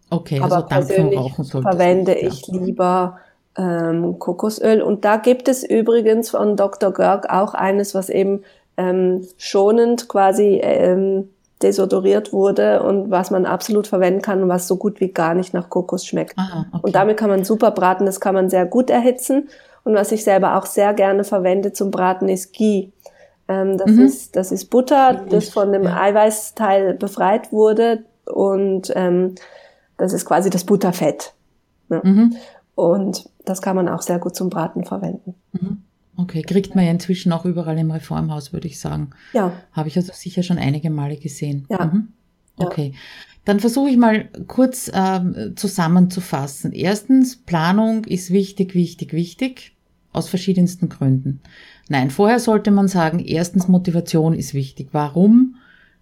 Speaker 1: Okay, Aber also persönlich
Speaker 2: verwende nicht, ja. ich lieber ähm, Kokosöl. Und da gibt es übrigens von Dr. Görg auch eines, was eben ähm, schonend quasi ähm, desodoriert wurde und was man absolut verwenden kann und was so gut wie gar nicht nach Kokos schmeckt. Aha, okay. Und damit kann man super braten, das kann man sehr gut erhitzen. Und was ich selber auch sehr gerne verwende zum Braten ist Ghee. Ähm, das, mhm. ist, das ist Butter, das von dem ja. Eiweißteil befreit wurde und ähm, das ist quasi das Butterfett. Ne? Mhm. Und das kann man auch sehr gut zum Braten verwenden.
Speaker 1: Mhm. Okay, kriegt man ja inzwischen auch überall im Reformhaus, würde ich sagen. Ja. Habe ich also sicher schon einige Male gesehen. Ja. Mhm. Okay. Ja. Dann versuche ich mal kurz ähm, zusammenzufassen. Erstens, Planung ist wichtig, wichtig, wichtig. Aus verschiedensten Gründen. Nein, vorher sollte man sagen, erstens Motivation ist wichtig. Warum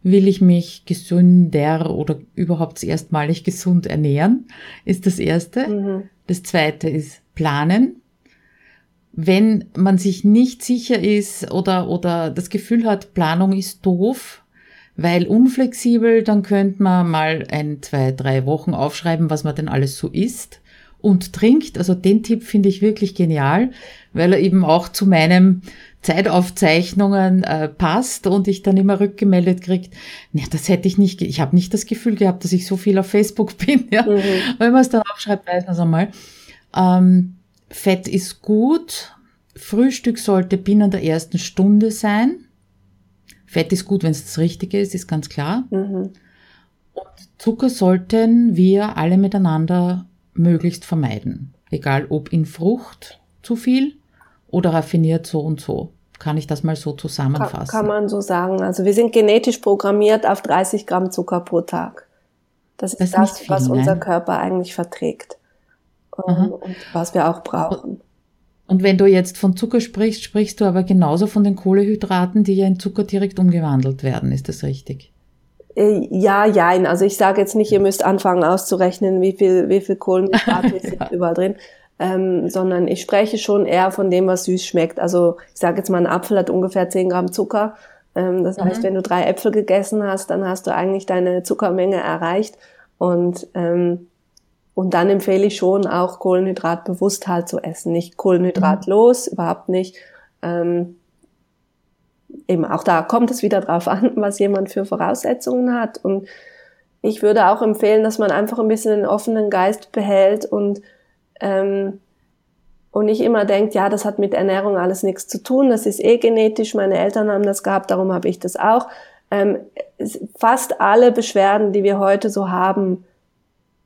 Speaker 1: will ich mich gesünder oder überhaupt erstmalig gesund ernähren? Ist das erste. Mhm. Das zweite ist planen wenn man sich nicht sicher ist oder, oder das Gefühl hat, Planung ist doof, weil unflexibel, dann könnte man mal ein, zwei, drei Wochen aufschreiben, was man denn alles so isst und trinkt. Also den Tipp finde ich wirklich genial, weil er eben auch zu meinem, Zeitaufzeichnungen äh, passt und ich dann immer rückgemeldet kriegt, ja, das hätte ich nicht, ich habe nicht das Gefühl gehabt, dass ich so viel auf Facebook bin. Ja? Mhm. Wenn man es dann aufschreibt, weiß man es einmal. Ähm, Fett ist gut. Frühstück sollte binnen der ersten Stunde sein. Fett ist gut, wenn es das Richtige ist, ist ganz klar. Mhm. Und Zucker sollten wir alle miteinander möglichst vermeiden. Egal ob in Frucht zu viel oder raffiniert so und so. Kann ich das mal so zusammenfassen?
Speaker 2: Kann, kann man so sagen. Also wir sind genetisch programmiert auf 30 Gramm Zucker pro Tag. Das ist das, das viel, was unser Körper eigentlich verträgt ähm, und was wir auch brauchen.
Speaker 1: Und wenn du jetzt von Zucker sprichst, sprichst du aber genauso von den Kohlehydraten, die ja in Zucker direkt umgewandelt werden. Ist das richtig?
Speaker 2: Äh, ja, jein. Also ich sage jetzt nicht, ihr müsst anfangen auszurechnen, wie viel, wie viel Kohlenhydrate ja. sind überall drin ähm, sondern ich spreche schon eher von dem, was süß schmeckt. Also ich sage jetzt mal, ein Apfel hat ungefähr 10 Gramm Zucker. Ähm, das mhm. heißt, wenn du drei Äpfel gegessen hast, dann hast du eigentlich deine Zuckermenge erreicht. Und, ähm, und dann empfehle ich schon auch Kohlenhydrat bewusst halt zu essen. Nicht kohlenhydratlos, mhm. überhaupt nicht. Ähm, eben auch da kommt es wieder drauf an, was jemand für Voraussetzungen hat. Und ich würde auch empfehlen, dass man einfach ein bisschen einen offenen Geist behält und ähm, und nicht immer denkt, ja, das hat mit Ernährung alles nichts zu tun, das ist eh genetisch, meine Eltern haben das gehabt, darum habe ich das auch. Ähm, fast alle Beschwerden, die wir heute so haben,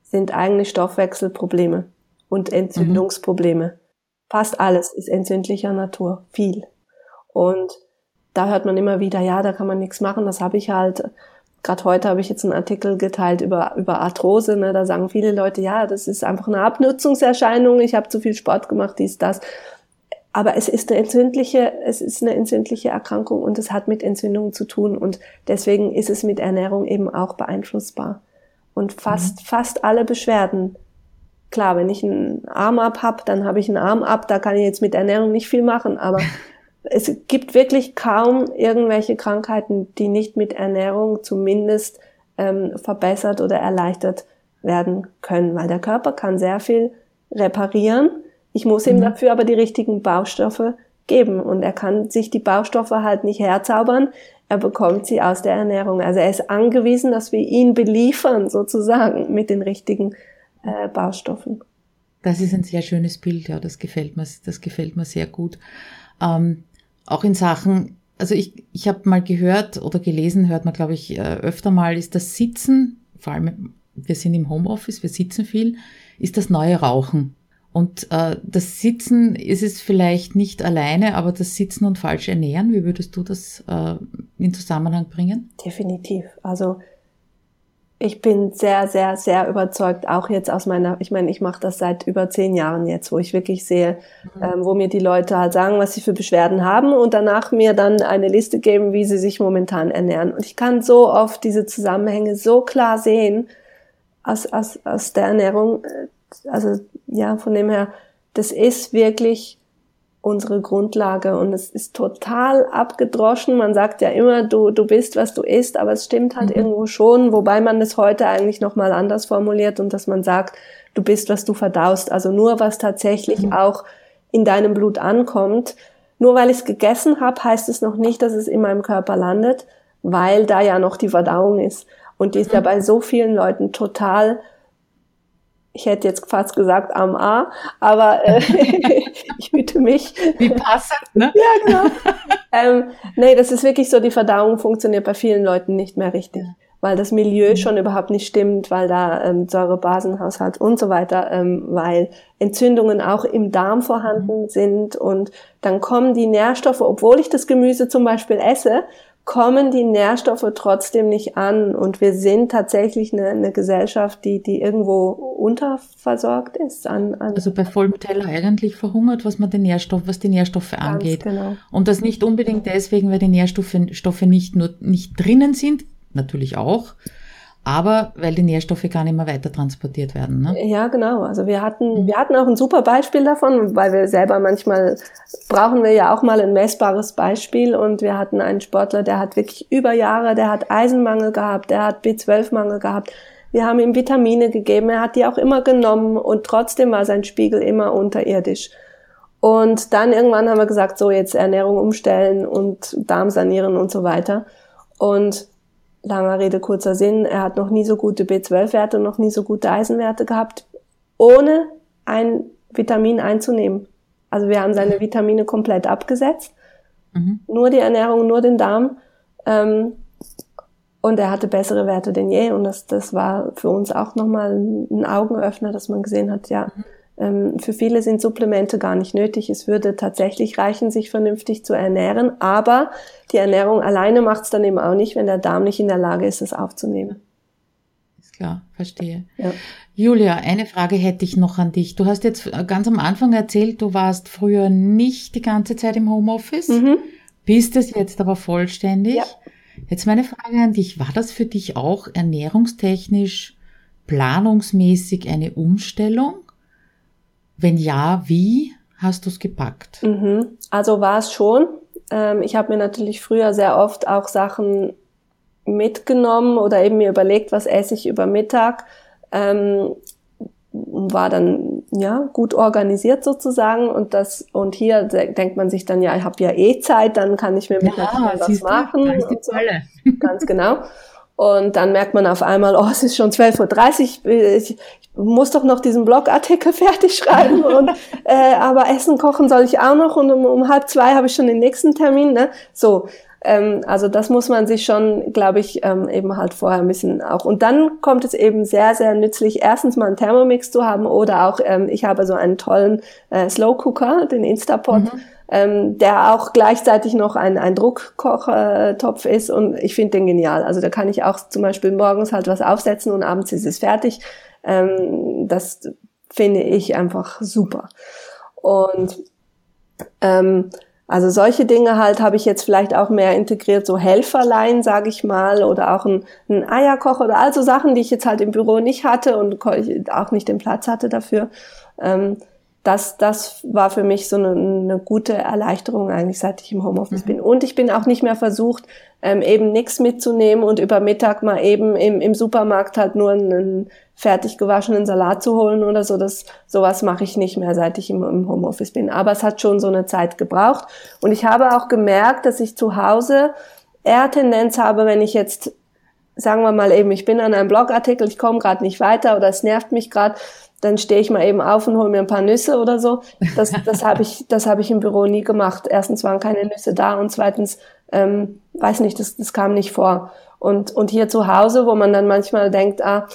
Speaker 2: sind eigentlich Stoffwechselprobleme und Entzündungsprobleme. Mhm. Fast alles ist entzündlicher Natur, viel. Und da hört man immer wieder, ja, da kann man nichts machen, das habe ich halt Gerade heute habe ich jetzt einen Artikel geteilt über, über Arthrose. Ne? Da sagen viele Leute, ja, das ist einfach eine Abnutzungserscheinung. Ich habe zu viel Sport gemacht, dies, das. Aber es ist eine entzündliche, es ist eine entzündliche Erkrankung und es hat mit Entzündungen zu tun und deswegen ist es mit Ernährung eben auch beeinflussbar. Und fast, mhm. fast alle Beschwerden. Klar, wenn ich einen Arm ab hab, dann habe ich einen Arm ab, da kann ich jetzt mit Ernährung nicht viel machen, aber es gibt wirklich kaum irgendwelche Krankheiten, die nicht mit Ernährung zumindest ähm, verbessert oder erleichtert werden können, weil der Körper kann sehr viel reparieren. Ich muss ihm mhm. dafür aber die richtigen Baustoffe geben und er kann sich die Baustoffe halt nicht herzaubern. Er bekommt sie aus der Ernährung. Also er ist angewiesen, dass wir ihn beliefern sozusagen mit den richtigen äh, Baustoffen.
Speaker 1: Das ist ein sehr schönes Bild, ja, das gefällt mir, das gefällt mir sehr gut. Ähm, auch in Sachen, also ich, ich habe mal gehört oder gelesen, hört man, glaube ich, äh, öfter mal, ist das Sitzen, vor allem wir sind im Homeoffice, wir sitzen viel, ist das neue Rauchen. Und äh, das Sitzen ist es vielleicht nicht alleine, aber das Sitzen und falsch ernähren, wie würdest du das äh, in Zusammenhang bringen?
Speaker 2: Definitiv. Also ich bin sehr, sehr, sehr überzeugt, auch jetzt aus meiner, ich meine, ich mache das seit über zehn Jahren jetzt, wo ich wirklich sehe, mhm. ähm, wo mir die Leute halt sagen, was sie für Beschwerden haben und danach mir dann eine Liste geben, wie sie sich momentan ernähren. Und ich kann so oft diese Zusammenhänge so klar sehen aus, aus, aus der Ernährung. Also ja, von dem her, das ist wirklich unsere Grundlage und es ist total abgedroschen. Man sagt ja immer, du, du bist, was du isst, aber es stimmt halt mhm. irgendwo schon, wobei man es heute eigentlich nochmal anders formuliert und dass man sagt, du bist, was du verdaust. Also nur, was tatsächlich mhm. auch in deinem Blut ankommt. Nur weil ich es gegessen habe, heißt es noch nicht, dass es in meinem Körper landet, weil da ja noch die Verdauung ist. Und die ist mhm. ja bei so vielen Leuten total ich hätte jetzt fast gesagt am A, aber äh, ich hüte mich.
Speaker 1: Wie passend, ne?
Speaker 2: ja, genau. ähm, nee, das ist wirklich so, die Verdauung funktioniert bei vielen Leuten nicht mehr richtig, weil das Milieu mhm. schon überhaupt nicht stimmt, weil da ähm, Säurebasenhaushalt und so weiter, ähm, weil Entzündungen auch im Darm vorhanden mhm. sind und dann kommen die Nährstoffe, obwohl ich das Gemüse zum Beispiel esse, kommen die Nährstoffe trotzdem nicht an. Und wir sind tatsächlich eine, eine Gesellschaft, die, die irgendwo unterversorgt ist. An,
Speaker 1: an also bei vollem Teller eigentlich verhungert, was man den Nährstoff, was die Nährstoffe angeht. Genau. Und das nicht unbedingt deswegen, weil die Nährstoffe Stoffe nicht nur nicht drinnen sind, natürlich auch, aber weil die Nährstoffe gar nicht mehr weiter transportiert werden. Ne?
Speaker 2: Ja, genau. Also wir hatten, mhm. wir hatten auch ein super Beispiel davon, weil wir selber manchmal brauchen wir ja auch mal ein messbares Beispiel und wir hatten einen Sportler, der hat wirklich über Jahre, der hat Eisenmangel gehabt, der hat B12-Mangel gehabt. Wir haben ihm Vitamine gegeben, er hat die auch immer genommen und trotzdem war sein Spiegel immer unterirdisch. Und dann irgendwann haben wir gesagt, so jetzt Ernährung umstellen und Darm sanieren und so weiter. Und langer Rede, kurzer Sinn, er hat noch nie so gute B12-Werte und noch nie so gute Eisenwerte gehabt, ohne ein Vitamin einzunehmen. Also wir haben seine Vitamine komplett abgesetzt. Mhm. Nur die Ernährung, nur den Darm. Ähm, und er hatte bessere Werte denn je. Und das, das war für uns auch nochmal ein Augenöffner, dass man gesehen hat, ja, mhm. Ähm, für viele sind Supplemente gar nicht nötig. Es würde tatsächlich reichen, sich vernünftig zu ernähren. Aber die Ernährung alleine macht es dann eben auch nicht, wenn der Darm nicht in der Lage ist, es aufzunehmen.
Speaker 1: Ist klar, verstehe. Ja. Julia, eine Frage hätte ich noch an dich. Du hast jetzt ganz am Anfang erzählt, du warst früher nicht die ganze Zeit im Homeoffice, mhm. bist es jetzt aber vollständig. Ja. Jetzt meine Frage an dich, war das für dich auch ernährungstechnisch, planungsmäßig eine Umstellung? Wenn ja, wie hast du es gepackt?
Speaker 2: Mhm. Also war es schon. Ähm, ich habe mir natürlich früher sehr oft auch Sachen mitgenommen oder eben mir überlegt, was esse ich über Mittag ähm, war dann ja gut organisiert sozusagen und das und hier denkt man sich dann ja ich habe ja eh Zeit dann kann ich mir mit ja, was machen
Speaker 1: du,
Speaker 2: so. ganz genau und dann merkt man auf einmal oh es ist schon 12.30 Uhr ich, muss doch noch diesen Blogartikel fertig schreiben und äh, aber Essen kochen soll ich auch noch und um, um halb zwei habe ich schon den nächsten Termin ne so ähm, also das muss man sich schon, glaube ich, ähm, eben halt vorher ein bisschen auch. Und dann kommt es eben sehr, sehr nützlich, erstens mal einen Thermomix zu haben oder auch, ähm, ich habe so einen tollen äh, Slow Cooker, den Instapot. Mhm. Ähm, der auch gleichzeitig noch ein, ein Druckkochtopf ist und ich finde den genial. Also da kann ich auch zum Beispiel morgens halt was aufsetzen und abends ist es fertig. Ähm, das finde ich einfach super. Und ähm, also solche Dinge halt habe ich jetzt vielleicht auch mehr integriert, so Helferlein, sage ich mal, oder auch ein, ein Eierkoch oder also Sachen, die ich jetzt halt im Büro nicht hatte und auch nicht den Platz hatte dafür. Ähm, das, das war für mich so eine, eine gute Erleichterung eigentlich, seit ich im Homeoffice mhm. bin. Und ich bin auch nicht mehr versucht, ähm, eben nichts mitzunehmen und über Mittag mal eben im, im Supermarkt halt nur einen fertig gewaschenen Salat zu holen oder so. Das, sowas mache ich nicht mehr, seit ich im, im Homeoffice bin. Aber es hat schon so eine Zeit gebraucht. Und ich habe auch gemerkt, dass ich zu Hause eher Tendenz habe, wenn ich jetzt sagen wir mal eben, ich bin an einem Blogartikel, ich komme gerade nicht weiter oder es nervt mich gerade, dann stehe ich mal eben auf und hole mir ein paar Nüsse oder so. Das, das habe ich, das habe ich im Büro nie gemacht. Erstens waren keine Nüsse da und zweitens, ähm, weiß nicht, das, das kam nicht vor. Und, und hier zu Hause, wo man dann manchmal denkt, ah,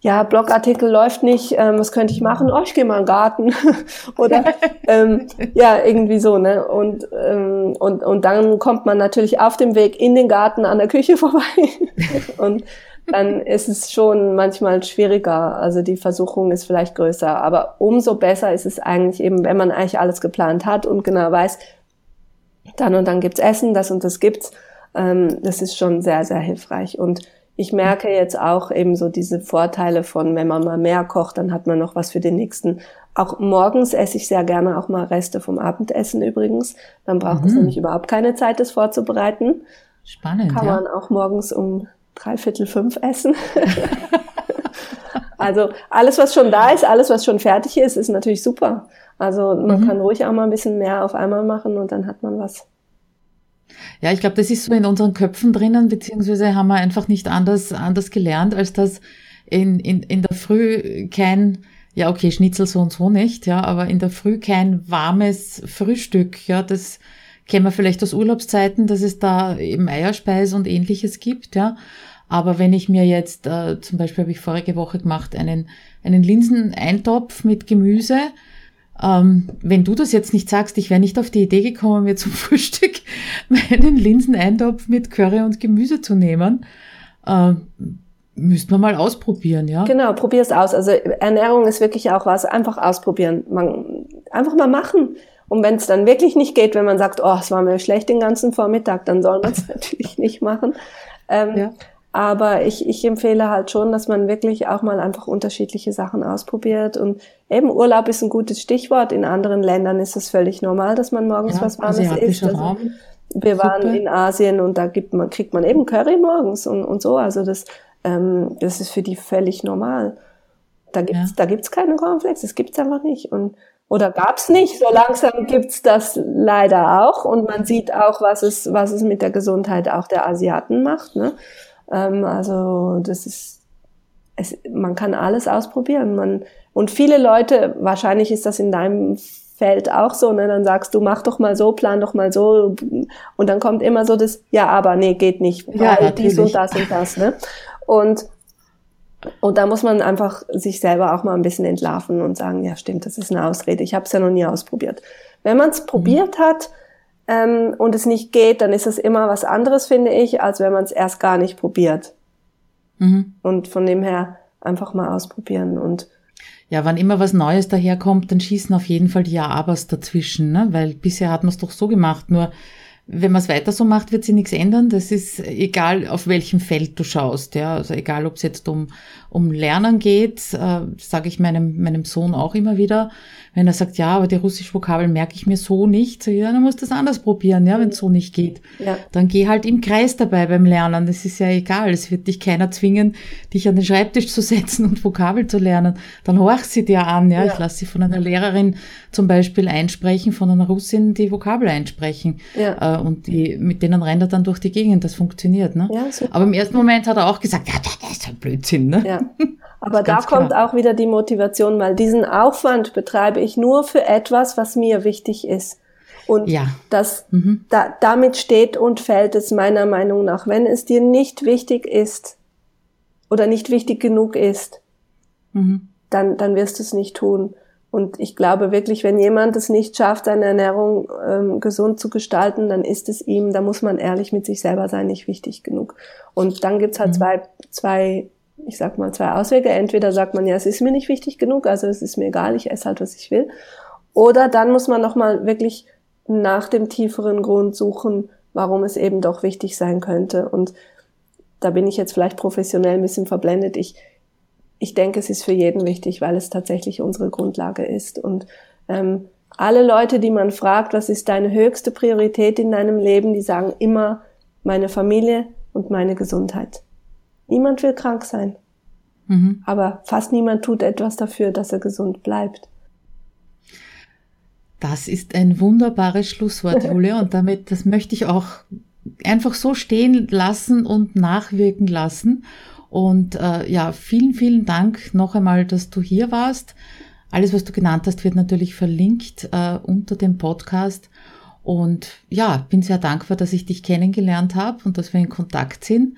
Speaker 2: ja, Blogartikel läuft nicht, ähm, was könnte ich machen? Oh, ich gehe mal in den Garten. Oder ähm, ja, irgendwie so, ne? Und, ähm, und, und dann kommt man natürlich auf dem Weg in den Garten an der Küche vorbei. und dann ist es schon manchmal schwieriger. Also die Versuchung ist vielleicht größer. Aber umso besser ist es eigentlich eben, wenn man eigentlich alles geplant hat und genau weiß, dann und dann gibt's Essen, das und das gibt's. Ähm, das ist schon sehr, sehr hilfreich. Und ich merke jetzt auch eben so diese Vorteile von, wenn man mal mehr kocht, dann hat man noch was für den nächsten. Auch morgens esse ich sehr gerne auch mal Reste vom Abendessen übrigens. Dann braucht es mhm. nämlich überhaupt keine Zeit, das vorzubereiten.
Speaker 1: Spannend.
Speaker 2: Kann man auch morgens um dreiviertel fünf essen. also alles, was schon da ist, alles, was schon fertig ist, ist natürlich super. Also man mhm. kann ruhig auch mal ein bisschen mehr auf einmal machen und dann hat man was.
Speaker 1: Ja, ich glaube, das ist so in unseren Köpfen drinnen, beziehungsweise haben wir einfach nicht anders, anders gelernt, als dass in, in, in der Früh kein, ja, okay, Schnitzel so und so nicht, ja, aber in der Früh kein warmes Frühstück, ja, das kennen wir vielleicht aus Urlaubszeiten, dass es da eben Eierspeise und ähnliches gibt, ja. Aber wenn ich mir jetzt, äh, zum Beispiel habe ich vorige Woche gemacht, einen, einen Linseneintopf mit Gemüse, ähm, wenn du das jetzt nicht sagst, ich wäre nicht auf die Idee gekommen, mir zum Frühstück meinen Linseneintopf mit Curry und Gemüse zu nehmen. Ähm, müsste man mal ausprobieren, ja?
Speaker 2: Genau, probier es aus. Also Ernährung ist wirklich auch was, einfach ausprobieren. Man, einfach mal machen. Und wenn es dann wirklich nicht geht, wenn man sagt, oh, es war mir schlecht den ganzen Vormittag, dann soll man es natürlich nicht machen. Ähm, ja. Aber ich, ich empfehle halt schon, dass man wirklich auch mal einfach unterschiedliche Sachen ausprobiert. Und eben Urlaub ist ein gutes Stichwort. In anderen Ländern ist es völlig normal, dass man morgens ja, was Warmes isst. Also, wir Super. waren in Asien und da gibt man, kriegt man eben Curry morgens und, und so. Also das, ähm, das ist für die völlig normal. Da gibt's, ja. da gibt's keine Cornflakes, das gibt's einfach nicht. Und oder gab's nicht. So langsam gibt's das leider auch und man sieht auch, was es, was es mit der Gesundheit auch der Asiaten macht. Ne? Ähm, also das ist, es, man kann alles ausprobieren. Man, und viele Leute, wahrscheinlich ist das in deinem Feld auch so, ne? dann sagst du, mach doch mal so, plan doch mal so und dann kommt immer so das, ja, aber nee, geht nicht, weil ja, dies und das und das. Ne? Und und da muss man einfach sich selber auch mal ein bisschen entlarven und sagen, ja stimmt, das ist eine Ausrede, ich habe es ja noch nie ausprobiert. Wenn man es mhm. probiert hat ähm, und es nicht geht, dann ist es immer was anderes, finde ich, als wenn man es erst gar nicht probiert. Mhm. Und von dem her einfach mal ausprobieren und
Speaker 1: ja, wann immer was Neues daherkommt, dann schießen auf jeden Fall die Ja-Abers dazwischen, ne? weil bisher hat man es doch so gemacht, nur wenn man es weiter so macht, wird sich nichts ändern. Das ist egal, auf welchem Feld du schaust. Ja, also egal, ob es jetzt um um Lernen geht, äh, sage ich meinem meinem Sohn auch immer wieder. Wenn er sagt, ja, aber die russische Vokabel merke ich mir so nicht, ja, dann musst du das anders probieren, ja, wenn es so nicht geht. Ja. Dann geh halt im Kreis dabei beim Lernen. Das ist ja egal. Es wird dich keiner zwingen, dich an den Schreibtisch zu setzen und Vokabel zu lernen. Dann horch sie dir an, ja. ja. Ich lasse sie von einer Lehrerin zum Beispiel einsprechen, von einer Russin die Vokabel einsprechen. Ja. Äh, und die, mit denen rennt er dann durch die Gegend. Das funktioniert, ne? Ja, super. Aber im ersten Moment hat er auch gesagt, ja, das ist ein Blödsinn, ne? Ja.
Speaker 2: Aber da kommt klar. auch wieder die Motivation, weil diesen Aufwand betreibe ich nur für etwas, was mir wichtig ist. Und ja. das, mhm. da, damit steht und fällt es meiner Meinung nach. Wenn es dir nicht wichtig ist oder nicht wichtig genug ist, mhm. dann, dann wirst du es nicht tun. Und ich glaube wirklich, wenn jemand es nicht schafft, seine Ernährung ähm, gesund zu gestalten, dann ist es ihm, da muss man ehrlich mit sich selber sein, nicht wichtig genug. Und dann gibt's halt mhm. zwei, zwei ich sag mal, zwei Auswege. Entweder sagt man, ja, es ist mir nicht wichtig genug, also es ist mir egal, ich esse halt, was ich will. Oder dann muss man nochmal wirklich nach dem tieferen Grund suchen, warum es eben doch wichtig sein könnte. Und da bin ich jetzt vielleicht professionell ein bisschen verblendet. Ich, ich denke, es ist für jeden wichtig, weil es tatsächlich unsere Grundlage ist. Und ähm, alle Leute, die man fragt, was ist deine höchste Priorität in deinem Leben, die sagen immer meine Familie und meine Gesundheit. Niemand will krank sein. Mhm. Aber fast niemand tut etwas dafür, dass er gesund bleibt.
Speaker 1: Das ist ein wunderbares Schlusswort, Julia. Und damit, das möchte ich auch einfach so stehen lassen und nachwirken lassen. Und äh, ja, vielen, vielen Dank noch einmal, dass du hier warst. Alles, was du genannt hast, wird natürlich verlinkt äh, unter dem Podcast. Und ja, bin sehr dankbar, dass ich dich kennengelernt habe und dass wir in Kontakt sind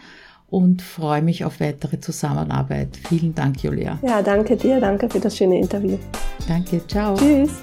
Speaker 1: und freue mich auf weitere Zusammenarbeit. Vielen Dank, Julia.
Speaker 2: Ja, danke dir, danke für das schöne Interview.
Speaker 1: Danke, ciao.
Speaker 2: Tschüss.